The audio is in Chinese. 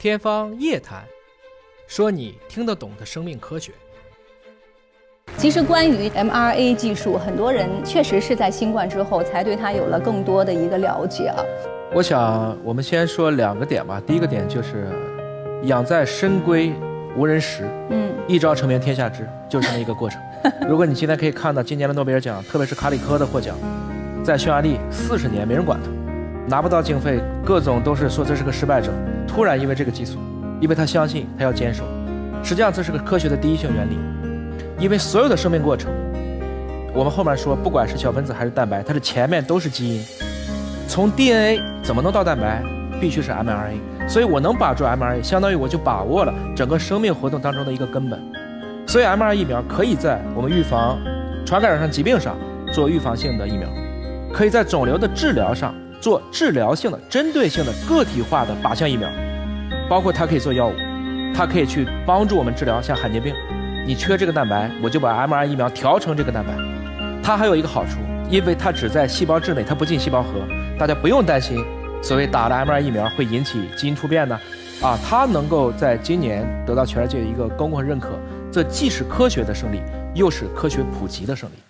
天方夜谭，说你听得懂的生命科学。其实关于 mRNA 技术，很多人确实是在新冠之后才对它有了更多的一个了解啊。我想，我们先说两个点吧。第一个点就是“养在深闺无人识”，嗯，一朝成名天下知，就是这么一个过程。如果你今天可以看到今年的诺贝尔奖，特别是卡里科的获奖，在匈牙利四十年没人管他。拿不到经费，各种都是说这是个失败者。突然因为这个激素，因为他相信他要坚守，实际上这是个科学的第一性原理。因为所有的生命过程，我们后面说，不管是小分子还是蛋白，它的前面都是基因。从 DNA 怎么能到蛋白，必须是 mRNA。所以我能把住 mRNA，相当于我就把握了整个生命活动当中的一个根本。所以 mRNA 疫苗可以在我们预防传染上疾病上做预防性的疫苗，可以在肿瘤的治疗上。做治疗性的、针对性的、个体化的靶向疫苗，包括它可以做药物，它可以去帮助我们治疗像罕见病。你缺这个蛋白，我就把 mR 疫苗调成这个蛋白。它还有一个好处，因为它只在细胞质内，它不进细胞核，大家不用担心所谓打了 mR 疫苗会引起基因突变呢。啊，它能够在今年得到全世界一个公共认可，这既是科学的胜利，又是科学普及的胜利。